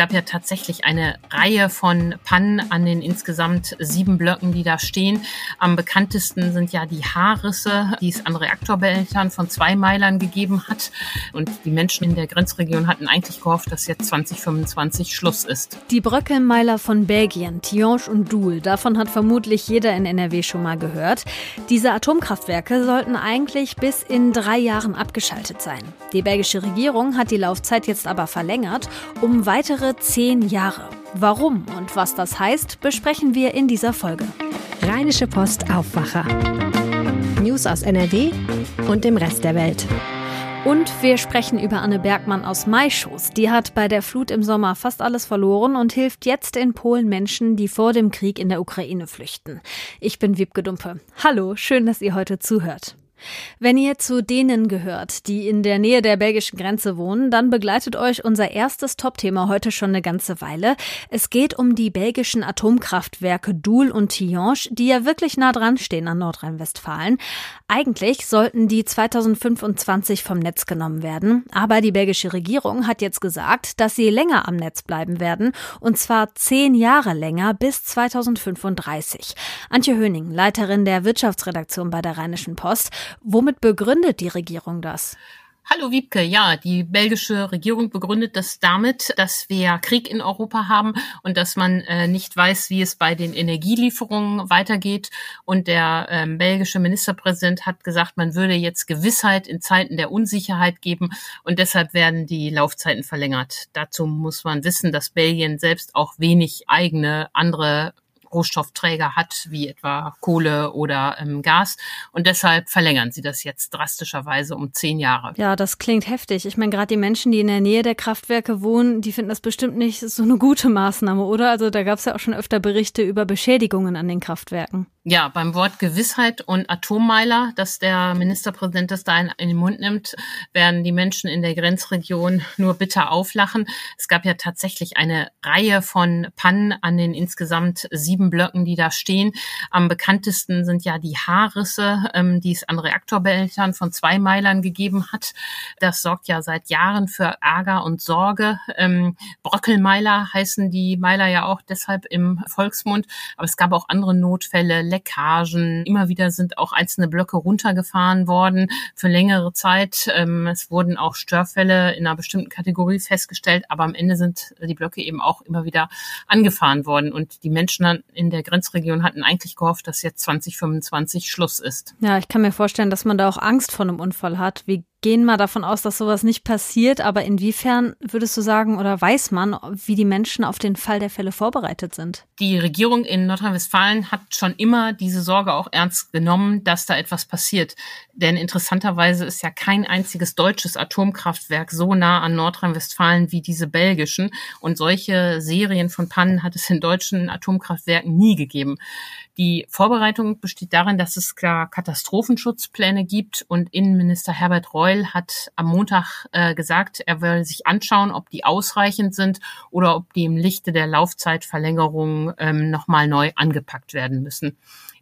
Gab ja tatsächlich eine Reihe von Pannen an den insgesamt sieben Blöcken, die da stehen. Am bekanntesten sind ja die Haarrisse, die es an Reaktorbehältern von zwei Meilern gegeben hat. Und die Menschen in der Grenzregion hatten eigentlich gehofft, dass jetzt 2025 Schluss ist. Die Bröckelmeiler von Belgien, Tihange und Doul, davon hat vermutlich jeder in NRW schon mal gehört. Diese Atomkraftwerke sollten eigentlich bis in drei Jahren abgeschaltet sein. Die belgische Regierung hat die Laufzeit jetzt aber verlängert, um weitere zehn Jahre. Warum und was das heißt, besprechen wir in dieser Folge. Rheinische Post Aufwacher. News aus NRW und dem Rest der Welt. Und wir sprechen über Anne Bergmann aus Maischoß. Die hat bei der Flut im Sommer fast alles verloren und hilft jetzt in Polen Menschen, die vor dem Krieg in der Ukraine flüchten. Ich bin Wiebke Dumpe. Hallo, schön, dass ihr heute zuhört. Wenn ihr zu denen gehört, die in der Nähe der belgischen Grenze wohnen, dann begleitet euch unser erstes Top-Thema heute schon eine ganze Weile. Es geht um die belgischen Atomkraftwerke Doul und Tihange, die ja wirklich nah dran stehen an Nordrhein-Westfalen. Eigentlich sollten die 2025 vom Netz genommen werden, aber die belgische Regierung hat jetzt gesagt, dass sie länger am Netz bleiben werden, und zwar zehn Jahre länger bis 2035. Antje Höning, Leiterin der Wirtschaftsredaktion bei der Rheinischen Post. Womit begründet die Regierung das? Hallo Wiebke, ja, die belgische Regierung begründet das damit, dass wir Krieg in Europa haben und dass man äh, nicht weiß, wie es bei den Energielieferungen weitergeht. Und der ähm, belgische Ministerpräsident hat gesagt, man würde jetzt Gewissheit in Zeiten der Unsicherheit geben und deshalb werden die Laufzeiten verlängert. Dazu muss man wissen, dass Belgien selbst auch wenig eigene andere Rohstoffträger hat, wie etwa Kohle oder ähm, Gas. Und deshalb verlängern sie das jetzt drastischerweise um zehn Jahre. Ja, das klingt heftig. Ich meine, gerade die Menschen, die in der Nähe der Kraftwerke wohnen, die finden das bestimmt nicht so eine gute Maßnahme, oder? Also da gab es ja auch schon öfter Berichte über Beschädigungen an den Kraftwerken. Ja, beim Wort Gewissheit und Atommeiler, dass der Ministerpräsident das da in, in, den Mund nimmt, werden die Menschen in der Grenzregion nur bitter auflachen. Es gab ja tatsächlich eine Reihe von Pannen an den insgesamt sieben Blöcken, die da stehen. Am bekanntesten sind ja die Haarrisse, ähm, die es an Reaktorbehältern von zwei Meilern gegeben hat. Das sorgt ja seit Jahren für Ärger und Sorge. Ähm, Bröckelmeiler heißen die Meiler ja auch deshalb im Volksmund. Aber es gab auch andere Notfälle Leckagen. Immer wieder sind auch einzelne Blöcke runtergefahren worden für längere Zeit. Ähm, es wurden auch Störfälle in einer bestimmten Kategorie festgestellt, aber am Ende sind die Blöcke eben auch immer wieder angefahren worden. Und die Menschen in der Grenzregion hatten eigentlich gehofft, dass jetzt 2025 Schluss ist. Ja, ich kann mir vorstellen, dass man da auch Angst vor einem Unfall hat. Wie gehen mal davon aus, dass sowas nicht passiert, aber inwiefern würdest du sagen oder weiß man, wie die Menschen auf den Fall der Fälle vorbereitet sind? Die Regierung in Nordrhein-Westfalen hat schon immer diese Sorge auch ernst genommen, dass da etwas passiert. Denn interessanterweise ist ja kein einziges deutsches Atomkraftwerk so nah an Nordrhein-Westfalen wie diese belgischen. Und solche Serien von Pannen hat es in deutschen Atomkraftwerken nie gegeben. Die Vorbereitung besteht darin, dass es klar Katastrophenschutzpläne gibt und Innenminister Herbert Reul hat am Montag äh, gesagt, er will sich anschauen, ob die ausreichend sind oder ob die im Lichte der Laufzeitverlängerung ähm, nochmal neu angepackt werden müssen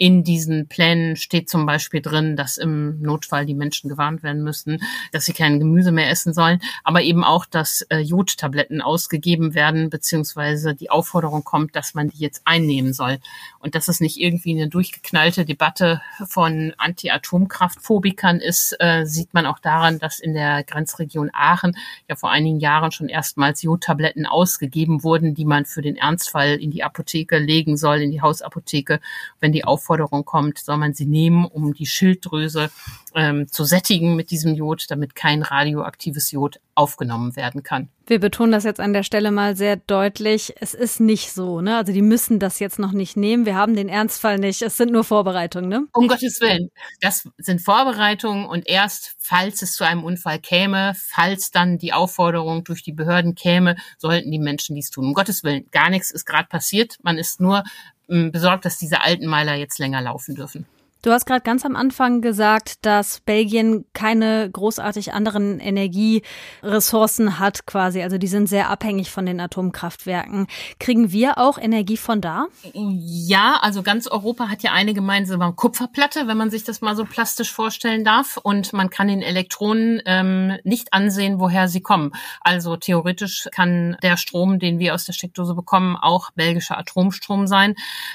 in diesen Plänen steht zum Beispiel drin, dass im Notfall die Menschen gewarnt werden müssen, dass sie kein Gemüse mehr essen sollen, aber eben auch, dass äh, Jodtabletten ausgegeben werden, beziehungsweise die Aufforderung kommt, dass man die jetzt einnehmen soll. Und dass es nicht irgendwie eine durchgeknallte Debatte von Anti-Atomkraftphobikern ist, äh, sieht man auch daran, dass in der Grenzregion Aachen ja vor einigen Jahren schon erstmals Jodtabletten ausgegeben wurden, die man für den Ernstfall in die Apotheke legen soll, in die Hausapotheke, wenn die Aufforderung Aufforderung kommt, soll man sie nehmen, um die Schilddrüse ähm, zu sättigen mit diesem Jod, damit kein radioaktives Jod aufgenommen werden kann. Wir betonen das jetzt an der Stelle mal sehr deutlich. Es ist nicht so, ne? Also die müssen das jetzt noch nicht nehmen. Wir haben den Ernstfall nicht. Es sind nur Vorbereitungen, ne? Um Gottes Willen. Das sind Vorbereitungen und erst, falls es zu einem Unfall käme, falls dann die Aufforderung durch die Behörden käme, sollten die Menschen dies tun. Um Gottes Willen. Gar nichts ist gerade passiert. Man ist nur mm, besorgt, dass diese alten Meiler jetzt länger laufen dürfen. Du hast gerade ganz am Anfang gesagt, dass Belgien keine großartig anderen Energieressourcen hat quasi. Also die sind sehr abhängig von den Atomkraftwerken. Kriegen wir auch Energie von da? Ja, also ganz Europa hat ja eine gemeinsame Kupferplatte, wenn man sich das mal so plastisch vorstellen darf. Und man kann den Elektronen ähm, nicht ansehen, woher sie kommen. Also theoretisch kann der Strom, den wir aus der Steckdose bekommen, auch belgischer Atomstrom sein.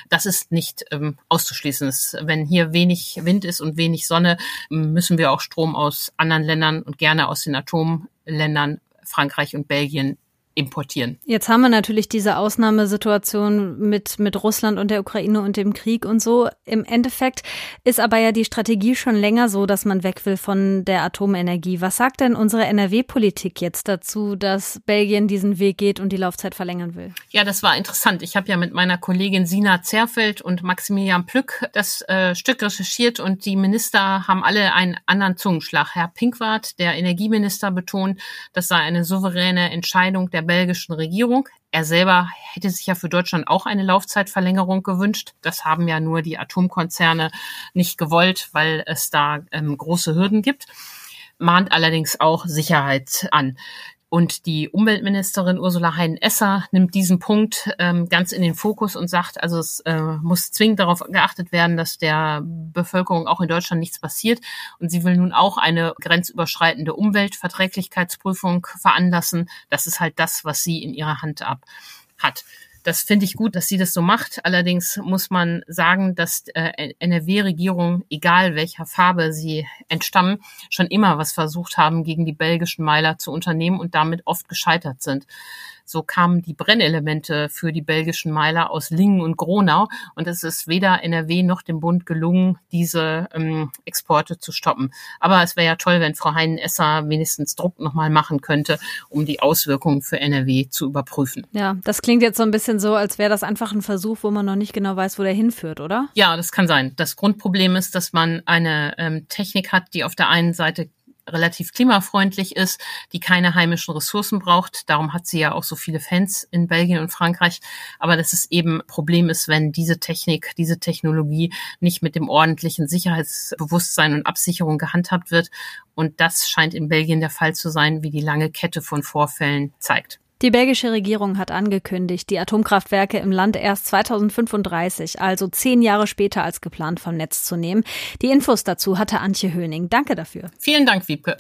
Das ist nicht ähm, auszuschließen. Wenn hier wenig Wind ist und wenig Sonne, müssen wir auch Strom aus anderen Ländern und gerne aus den Atomländern Frankreich und Belgien importieren. Jetzt haben wir natürlich diese Ausnahmesituation mit, mit Russland und der Ukraine und dem Krieg und so. Im Endeffekt ist aber ja die Strategie schon länger so, dass man weg will von der Atomenergie. Was sagt denn unsere NRW-Politik jetzt dazu, dass Belgien diesen Weg geht und die Laufzeit verlängern will? Ja, das war interessant. Ich habe ja mit meiner Kollegin Sina Zerfeld und Maximilian Plück das äh, Stück recherchiert und die Minister haben alle einen anderen Zungenschlag. Herr Pinkwart, der Energieminister, betont, das sei eine souveräne Entscheidung der belgischen Regierung. Er selber hätte sich ja für Deutschland auch eine Laufzeitverlängerung gewünscht. Das haben ja nur die Atomkonzerne nicht gewollt, weil es da ähm, große Hürden gibt mahnt allerdings auch Sicherheit an. Und die Umweltministerin Ursula Hein-Esser nimmt diesen Punkt ähm, ganz in den Fokus und sagt, also es äh, muss zwingend darauf geachtet werden, dass der Bevölkerung auch in Deutschland nichts passiert. Und sie will nun auch eine grenzüberschreitende Umweltverträglichkeitsprüfung veranlassen. Das ist halt das, was sie in ihrer Hand ab hat. Das finde ich gut, dass sie das so macht. Allerdings muss man sagen, dass äh, NRW-Regierung, egal welcher Farbe sie entstammen, schon immer was versucht haben, gegen die belgischen Meiler zu unternehmen und damit oft gescheitert sind. So kamen die Brennelemente für die belgischen Meiler aus Lingen und Gronau und es ist weder NRW noch dem Bund gelungen, diese ähm, Exporte zu stoppen. Aber es wäre ja toll, wenn Frau Heinen-Esser wenigstens Druck nochmal machen könnte, um die Auswirkungen für NRW zu überprüfen. Ja, das klingt jetzt so ein bisschen so, als wäre das einfach ein Versuch, wo man noch nicht genau weiß, wo der hinführt, oder? Ja, das kann sein. Das Grundproblem ist, dass man eine ähm, Technik hat, die auf der einen Seite relativ klimafreundlich ist, die keine heimischen Ressourcen braucht. Darum hat sie ja auch so viele Fans in Belgien und Frankreich. Aber dass es eben Problem ist, wenn diese Technik, diese Technologie nicht mit dem ordentlichen Sicherheitsbewusstsein und Absicherung gehandhabt wird. Und das scheint in Belgien der Fall zu sein, wie die lange Kette von Vorfällen zeigt. Die belgische Regierung hat angekündigt, die Atomkraftwerke im Land erst 2035, also zehn Jahre später als geplant, vom Netz zu nehmen. Die Infos dazu hatte Antje Höning. Danke dafür. Vielen Dank, Wiebke.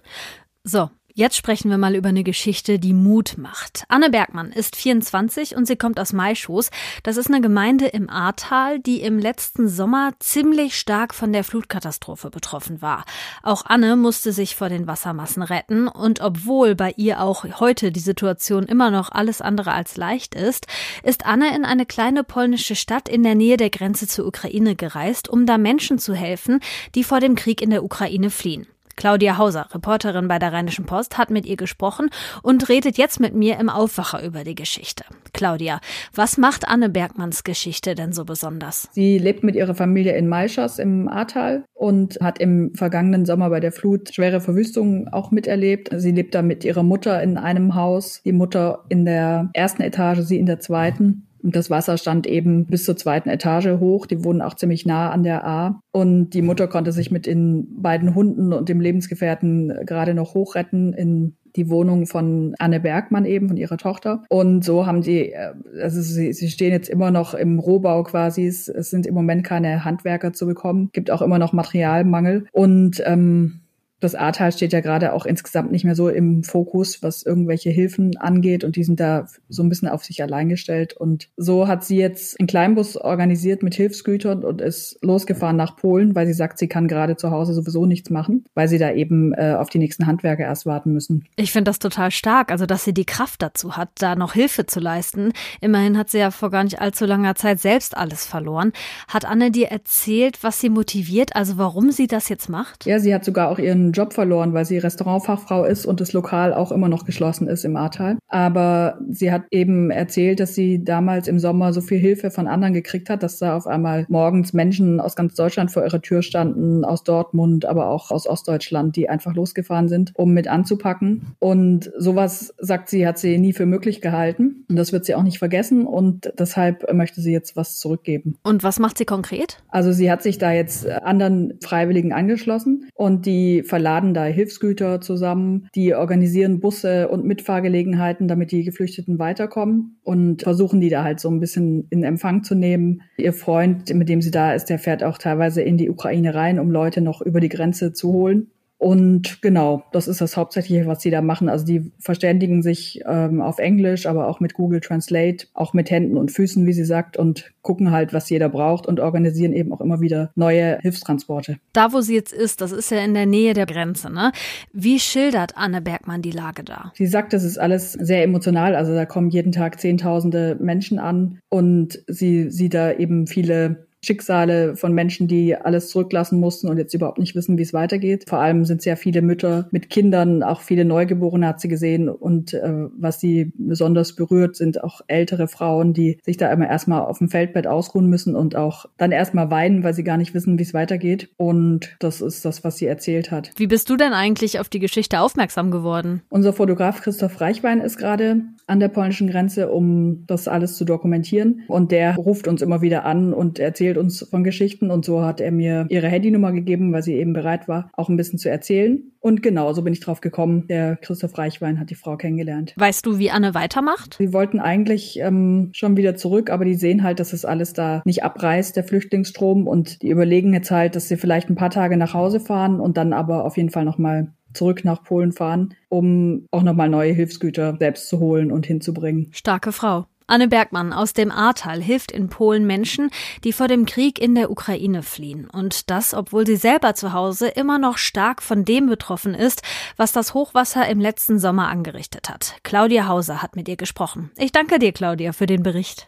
So, Jetzt sprechen wir mal über eine Geschichte, die Mut macht. Anne Bergmann ist 24 und sie kommt aus Maischoß. Das ist eine Gemeinde im Ahrtal, die im letzten Sommer ziemlich stark von der Flutkatastrophe betroffen war. Auch Anne musste sich vor den Wassermassen retten und obwohl bei ihr auch heute die Situation immer noch alles andere als leicht ist, ist Anne in eine kleine polnische Stadt in der Nähe der Grenze zur Ukraine gereist, um da Menschen zu helfen, die vor dem Krieg in der Ukraine fliehen. Claudia Hauser, Reporterin bei der Rheinischen Post, hat mit ihr gesprochen und redet jetzt mit mir im Aufwacher über die Geschichte. Claudia, was macht Anne Bergmanns Geschichte denn so besonders? Sie lebt mit ihrer Familie in Maischas im Ahrtal und hat im vergangenen Sommer bei der Flut schwere Verwüstungen auch miterlebt. Sie lebt da mit ihrer Mutter in einem Haus, die Mutter in der ersten Etage, sie in der zweiten. Und das Wasser stand eben bis zur zweiten Etage hoch. Die wohnen auch ziemlich nah an der A. Und die Mutter konnte sich mit den beiden Hunden und dem Lebensgefährten gerade noch hochretten in die Wohnung von Anne Bergmann eben, von ihrer Tochter. Und so haben sie, äh, also sie, sie stehen jetzt immer noch im Rohbau quasi. Es, es sind im Moment keine Handwerker zu bekommen. Gibt auch immer noch Materialmangel. Und ähm, das Ahrtal steht ja gerade auch insgesamt nicht mehr so im Fokus, was irgendwelche Hilfen angeht und die sind da so ein bisschen auf sich allein gestellt. Und so hat sie jetzt einen Kleinbus organisiert mit Hilfsgütern und ist losgefahren nach Polen, weil sie sagt, sie kann gerade zu Hause sowieso nichts machen, weil sie da eben äh, auf die nächsten Handwerker erst warten müssen. Ich finde das total stark, also dass sie die Kraft dazu hat, da noch Hilfe zu leisten. Immerhin hat sie ja vor gar nicht allzu langer Zeit selbst alles verloren. Hat Anne dir erzählt, was sie motiviert, also warum sie das jetzt macht? Ja, sie hat sogar auch ihren Job verloren, weil sie Restaurantfachfrau ist und das Lokal auch immer noch geschlossen ist im Ahrtal. Aber sie hat eben erzählt, dass sie damals im Sommer so viel Hilfe von anderen gekriegt hat, dass da auf einmal morgens Menschen aus ganz Deutschland vor ihrer Tür standen, aus Dortmund, aber auch aus Ostdeutschland, die einfach losgefahren sind, um mit anzupacken. Und sowas, sagt sie, hat sie nie für möglich gehalten. Und das wird sie auch nicht vergessen. Und deshalb möchte sie jetzt was zurückgeben. Und was macht sie konkret? Also sie hat sich da jetzt anderen Freiwilligen angeschlossen und die verladen da Hilfsgüter zusammen, die organisieren Busse und Mitfahrgelegenheiten, damit die Geflüchteten weiterkommen und versuchen die da halt so ein bisschen in Empfang zu nehmen. Ihr Freund, mit dem sie da ist, der fährt auch teilweise in die Ukraine rein, um Leute noch über die Grenze zu holen. Und genau, das ist das Hauptsächliche, was sie da machen. Also die verständigen sich ähm, auf Englisch, aber auch mit Google Translate, auch mit Händen und Füßen, wie sie sagt, und gucken halt, was jeder braucht und organisieren eben auch immer wieder neue Hilfstransporte. Da, wo sie jetzt ist, das ist ja in der Nähe der Grenze, ne? Wie schildert Anne Bergmann die Lage da? Sie sagt, das ist alles sehr emotional. Also da kommen jeden Tag Zehntausende Menschen an und sie sieht da eben viele Schicksale von Menschen, die alles zurücklassen mussten und jetzt überhaupt nicht wissen, wie es weitergeht. Vor allem sind sehr viele Mütter mit Kindern, auch viele Neugeborene hat sie gesehen. Und äh, was sie besonders berührt, sind auch ältere Frauen, die sich da immer erstmal auf dem Feldbett ausruhen müssen und auch dann erstmal weinen, weil sie gar nicht wissen, wie es weitergeht. Und das ist das, was sie erzählt hat. Wie bist du denn eigentlich auf die Geschichte aufmerksam geworden? Unser Fotograf Christoph Reichwein ist gerade an der polnischen Grenze, um das alles zu dokumentieren. Und der ruft uns immer wieder an und erzählt uns von Geschichten. Und so hat er mir ihre Handynummer gegeben, weil sie eben bereit war, auch ein bisschen zu erzählen. Und genau, so bin ich drauf gekommen. Der Christoph Reichwein hat die Frau kennengelernt. Weißt du, wie Anne weitermacht? Sie wollten eigentlich ähm, schon wieder zurück, aber die sehen halt, dass es alles da nicht abreißt, der Flüchtlingsstrom. Und die überlegen jetzt halt, dass sie vielleicht ein paar Tage nach Hause fahren und dann aber auf jeden Fall nochmal zurück nach Polen fahren, um auch nochmal neue Hilfsgüter selbst zu holen und hinzubringen. Starke Frau. Anne Bergmann aus dem Ahrtal hilft in Polen Menschen, die vor dem Krieg in der Ukraine fliehen. Und das, obwohl sie selber zu Hause immer noch stark von dem betroffen ist, was das Hochwasser im letzten Sommer angerichtet hat. Claudia Hauser hat mit ihr gesprochen. Ich danke dir, Claudia, für den Bericht.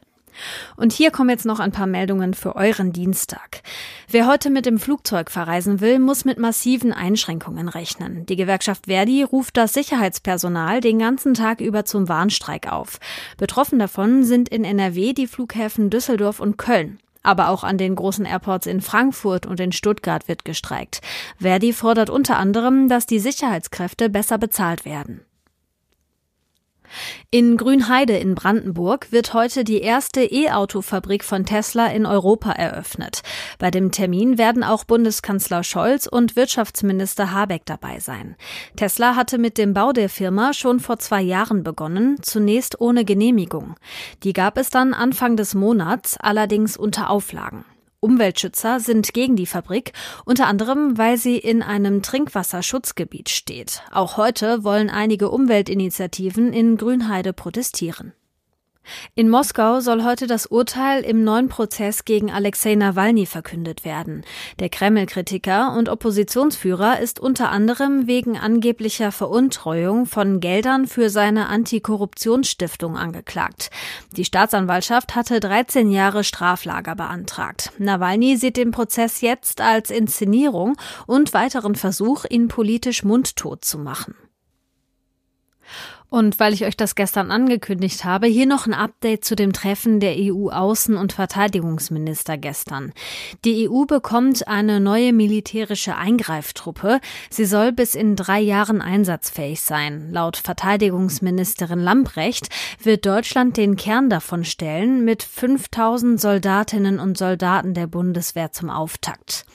Und hier kommen jetzt noch ein paar Meldungen für euren Dienstag. Wer heute mit dem Flugzeug verreisen will, muss mit massiven Einschränkungen rechnen. Die Gewerkschaft Verdi ruft das Sicherheitspersonal den ganzen Tag über zum Warnstreik auf. Betroffen davon sind in NRW die Flughäfen Düsseldorf und Köln. Aber auch an den großen Airports in Frankfurt und in Stuttgart wird gestreikt. Verdi fordert unter anderem, dass die Sicherheitskräfte besser bezahlt werden. In Grünheide in Brandenburg wird heute die erste E-Auto-Fabrik von Tesla in Europa eröffnet. Bei dem Termin werden auch Bundeskanzler Scholz und Wirtschaftsminister Habeck dabei sein. Tesla hatte mit dem Bau der Firma schon vor zwei Jahren begonnen, zunächst ohne Genehmigung. Die gab es dann Anfang des Monats, allerdings unter Auflagen. Umweltschützer sind gegen die Fabrik, unter anderem, weil sie in einem Trinkwasserschutzgebiet steht. Auch heute wollen einige Umweltinitiativen in Grünheide protestieren. In Moskau soll heute das Urteil im neuen Prozess gegen Alexei Nawalny verkündet werden. Der Kreml-Kritiker und Oppositionsführer ist unter anderem wegen angeblicher Veruntreuung von Geldern für seine Antikorruptionsstiftung angeklagt. Die Staatsanwaltschaft hatte 13 Jahre Straflager beantragt. Nawalny sieht den Prozess jetzt als Inszenierung und weiteren Versuch, ihn politisch mundtot zu machen. Und weil ich euch das gestern angekündigt habe, hier noch ein Update zu dem Treffen der EU-Außen- und Verteidigungsminister gestern. Die EU bekommt eine neue militärische Eingreiftruppe. Sie soll bis in drei Jahren einsatzfähig sein. Laut Verteidigungsministerin Lambrecht wird Deutschland den Kern davon stellen mit 5000 Soldatinnen und Soldaten der Bundeswehr zum Auftakt.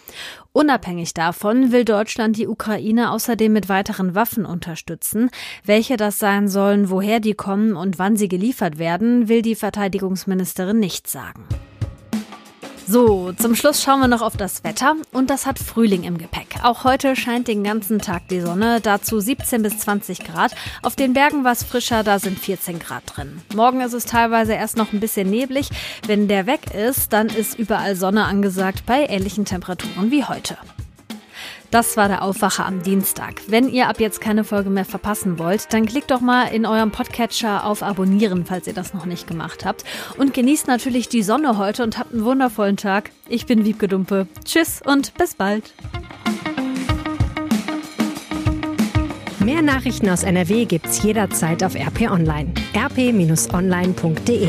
Unabhängig davon will Deutschland die Ukraine außerdem mit weiteren Waffen unterstützen. Welche das sein sollen, woher die kommen und wann sie geliefert werden, will die Verteidigungsministerin nicht sagen. So, zum Schluss schauen wir noch auf das Wetter und das hat Frühling im Gepäck. Auch heute scheint den ganzen Tag die Sonne, dazu 17 bis 20 Grad. Auf den Bergen war es frischer, da sind 14 Grad drin. Morgen ist es teilweise erst noch ein bisschen neblig. Wenn der weg ist, dann ist überall Sonne angesagt bei ähnlichen Temperaturen wie heute. Das war der Aufwacher am Dienstag. Wenn ihr ab jetzt keine Folge mehr verpassen wollt, dann klickt doch mal in eurem Podcatcher auf Abonnieren, falls ihr das noch nicht gemacht habt. Und genießt natürlich die Sonne heute und habt einen wundervollen Tag. Ich bin Wiebke Dumpe. Tschüss und bis bald. Mehr Nachrichten aus NRW gibt's jederzeit auf RP Online. rp-online.de